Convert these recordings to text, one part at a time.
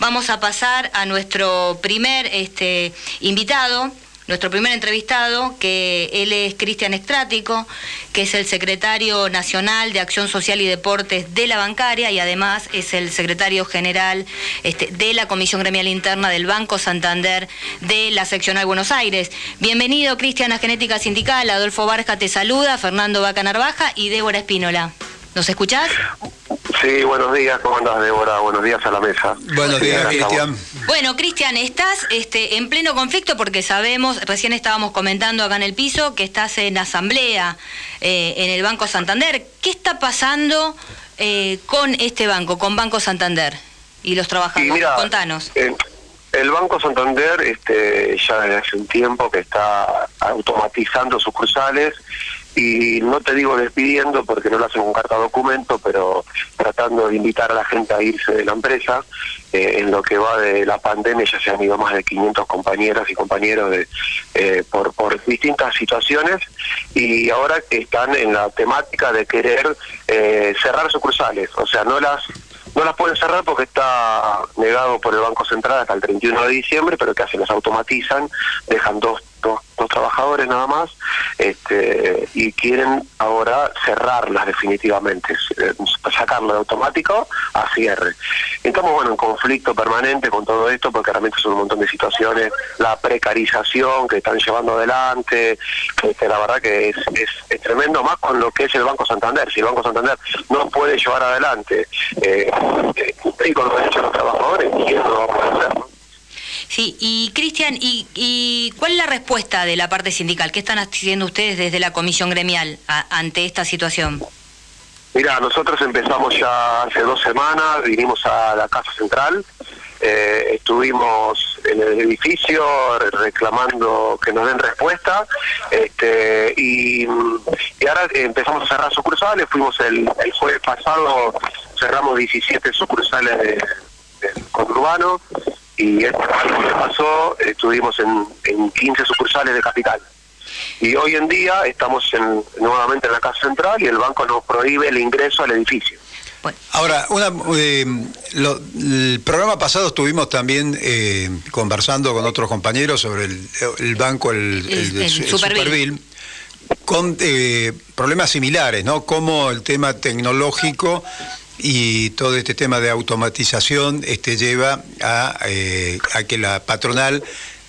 Vamos a pasar a nuestro primer este, invitado, nuestro primer entrevistado, que él es Cristian Estrático, que es el secretario nacional de Acción Social y Deportes de la bancaria y además es el secretario general este, de la Comisión Gremial Interna del Banco Santander de la Seccional Buenos Aires. Bienvenido, Cristian, a Genética Sindical. Adolfo Barja te saluda, Fernando Vaca Narvaja y Débora Espínola. ¿Nos escuchás? Sí, buenos días, ¿cómo andas, Débora? Buenos días a la mesa. Buenos días, Cristian. Bueno, Cristian, estás este, en pleno conflicto porque sabemos, recién estábamos comentando acá en el piso, que estás en asamblea eh, en el Banco Santander. ¿Qué está pasando eh, con este banco, con Banco Santander y los trabajadores? Contanos. el Banco Santander este, ya desde hace un tiempo que está automatizando sucursales y no te digo despidiendo porque no lo hacen con carta documento, pero tratando de invitar a la gente a irse de la empresa. Eh, en lo que va de la pandemia ya se han ido más de 500 compañeras y compañeros de, eh, por, distintas situaciones y ahora están en la temática de querer eh, cerrar sucursales, o sea, no las no las pueden cerrar porque está negado por el Banco Central hasta el 31 de diciembre, pero que hacen? Las automatizan, dejan dos trabajadores nada más, este, y quieren ahora cerrarlas definitivamente, eh, sacarlo de automático a cierre. Estamos bueno en conflicto permanente con todo esto porque realmente son un montón de situaciones, la precarización que están llevando adelante, este, la verdad que es, es, tremendo más con lo que es el Banco Santander. Si el Banco Santander no puede llevar adelante eh, eh con los derechos de los trabajadores, ¿quién lo va a poder hacer? Sí, y Cristian, ¿y, cuál es la respuesta de la parte sindical? ¿Qué están haciendo ustedes desde la comisión gremial ante esta situación? Mira, nosotros empezamos ya hace dos semanas, vinimos a la Casa Central, eh, estuvimos en el edificio reclamando que nos den respuesta este, y, ahora empezamos a cerrar sucursales, fuimos el, jueves pasado, cerramos 17 sucursales de, del conurbano y que pasó estuvimos en, 15 sucursales de capital. Y hoy en día estamos nuevamente en la Casa Central y el banco nos prohíbe el ingreso al edificio. Ahora, una, eh, el programa pasado estuvimos también eh, conversando con otros compañeros sobre el, banco, el, el, con eh, problemas similares, ¿no? Como el tema tecnológico y todo este tema de automatización este, lleva a, eh, que la patronal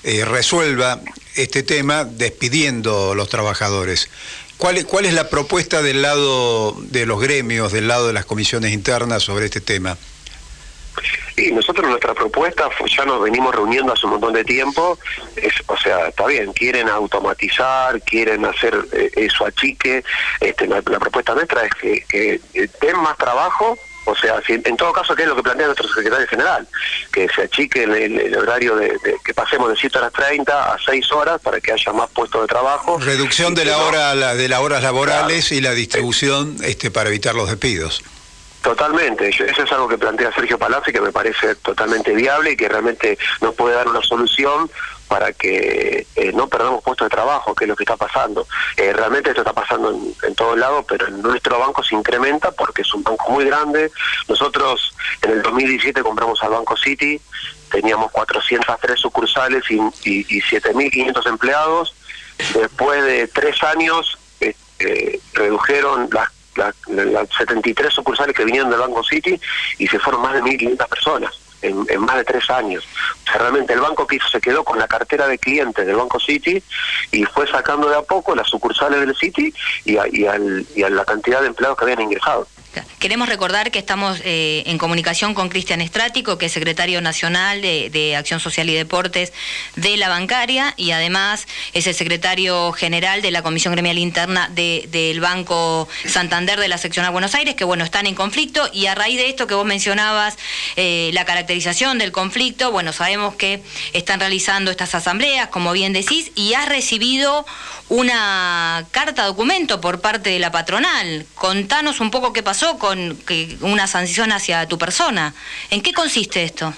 eh, resuelva este tema despidiendo a los trabajadores. ¿Cuál, ¿Cuál es la propuesta del lado de los gremios, del lado de las comisiones internas sobre este tema? Sí, nosotros nuestra propuesta ya nos venimos reuniendo hace un montón de tiempo, es, o sea, está bien, quieren automatizar, quieren hacer eh, eso achique, este, la, propuesta nuestra es que, que den más trabajo o sea, si, en todo caso, ¿qué es lo que plantea nuestro secretario general? Que se achique el, horario de, que pasemos de 7 horas 30 a 6 horas para que haya más puestos de trabajo. Reducción de la hora de las horas laborales y la distribución este para evitar los despidos. Totalmente, eso es algo que plantea Sergio Palazzi que me parece totalmente viable y que realmente nos puede dar una solución para que eh, no perdamos puestos de trabajo, que es lo que está pasando. Eh, realmente esto está pasando en, todos lados, pero en nuestro banco se incrementa porque es un banco muy grande. Nosotros en el 2017 compramos al Banco City, teníamos 403 sucursales y, y, 7.500 empleados. Después de tres años eh, redujeron las las 73 sucursales que vinieron del Banco City y se fueron más de 1.500 personas en, más de tres años. O sea, realmente el banco que hizo se quedó con la cartera de clientes del Banco City y fue sacando de a poco las sucursales del City y y, al, y a la cantidad de empleados que habían ingresado. Queremos recordar que estamos eh, en comunicación con Cristian Estrático, que es secretario nacional de, Acción Social y Deportes de la bancaria y además es el secretario general de la Comisión Gremial Interna del Banco Santander de la Seccional Buenos Aires, que bueno, están en conflicto y a raíz de esto que vos mencionabas, eh, la caracterización del conflicto, bueno, sabemos que están realizando estas asambleas, como bien decís, y has recibido una carta documento por parte de la patronal. Contanos un poco qué pasó con que una sanción hacia tu persona. ¿En qué consiste esto?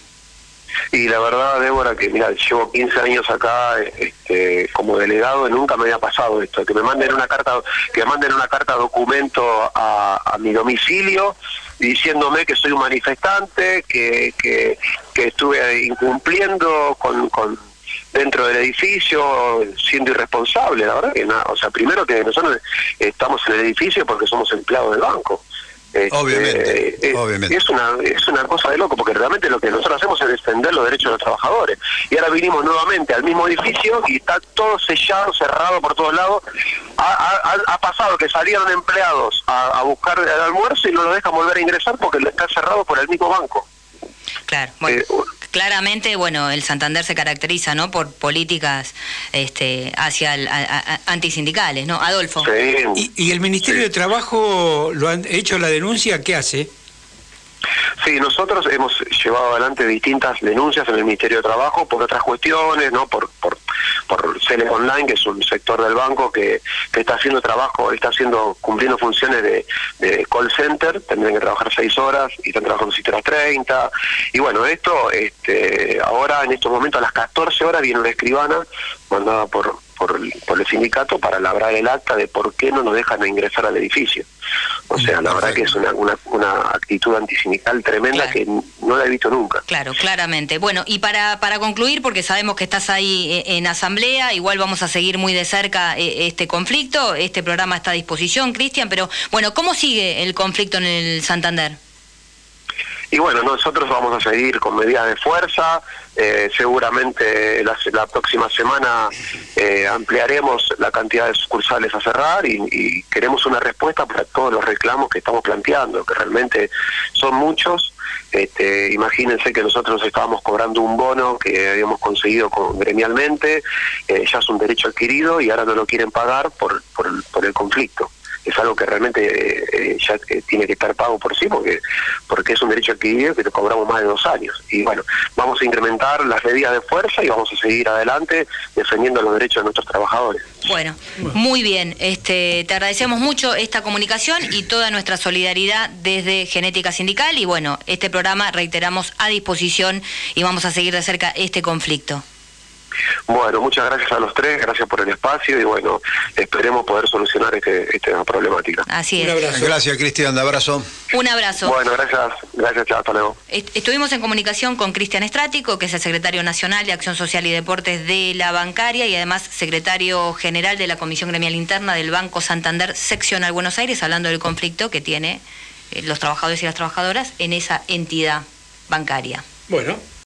Y la verdad, Débora, que mira, llevo 15 años acá este, como delegado y nunca me había pasado esto, que me manden una carta, que manden una carta documento a, mi domicilio diciéndome que soy un manifestante, que, que, estuve incumpliendo con, con dentro del edificio siendo irresponsable, la verdad que nada, o sea, primero que nosotros estamos en el edificio porque somos empleados del banco. Este, obviamente, obviamente. Es una, es una cosa de loco, porque realmente lo que nosotros hacemos es defender los derechos de los trabajadores. Y ahora vinimos nuevamente al mismo edificio y está todo sellado, cerrado por todos lados. Ha, pasado que salieron empleados a, buscar el almuerzo y no lo dejan volver a ingresar porque está cerrado por el mismo banco. Claro, bueno. Eh, claramente, bueno, el Santander se caracteriza, ¿no? Por políticas este, hacia el, antisindicales, ¿no? Adolfo. ¿Y, ¿Y, el Ministerio de Trabajo lo han hecho la denuncia? ¿Qué hace? Sí, nosotros hemos llevado adelante distintas denuncias en el Ministerio de Trabajo por otras cuestiones, ¿no? Por, por, por Online, que es un sector del banco que, que está haciendo trabajo, está haciendo, cumpliendo funciones de, call center, tendrían que trabajar seis horas y están trabajando siete horas 30. Y bueno, esto, este, ahora en estos momentos a las 14 horas viene una escribana mandada por, por, el sindicato para labrar el acta de por qué no nos dejan ingresar al edificio. O sea, la verdad que es una, una, actitud antisindical tremenda que no la he visto nunca. Claro, claramente. Bueno, y para, para concluir, porque sabemos que estás ahí eh, en asamblea, igual vamos a seguir muy de cerca eh, este conflicto, este programa está a disposición, Cristian, pero bueno, ¿cómo sigue el conflicto en el Santander? Y bueno, nosotros vamos a seguir con medidas de fuerza, eh, seguramente la, próxima semana eh, ampliaremos la cantidad de sucursales a cerrar y, queremos una respuesta para todos los reclamos que estamos planteando, que realmente son muchos. Este, imagínense que nosotros estábamos cobrando un bono que habíamos conseguido con, gremialmente, eh, ya es un derecho adquirido y ahora no lo quieren pagar por, por el conflicto es algo que realmente eh, ya eh, tiene que estar pago por sí porque porque es un derecho adquirido que lo cobramos más de dos años. Y bueno vamos a incrementar las medidas de fuerza y vamos a seguir adelante defendiendo los derechos de nuestros trabajadores. Bueno muy bien. Este te agradecemos mucho esta comunicación y toda nuestra solidaridad desde Genética Sindical. Y bueno este programa reiteramos a disposición y vamos a seguir de cerca este conflicto bueno, muchas gracias a los tres, gracias por el espacio y bueno, esperemos poder solucionar este, esta problemática. Así es. Un abrazo. Gracias, Cristian, un abrazo. Un abrazo. Bueno, gracias, gracias, chao, hasta luego. Estuvimos en comunicación con Cristian Estrático, que es el secretario nacional de Acción Social y Deportes de la bancaria y además secretario general de la Comisión Gremial Interna del Banco Santander Seccional Buenos Aires, hablando del conflicto que tiene eh, los trabajadores y las trabajadoras en esa entidad bancaria. Bueno.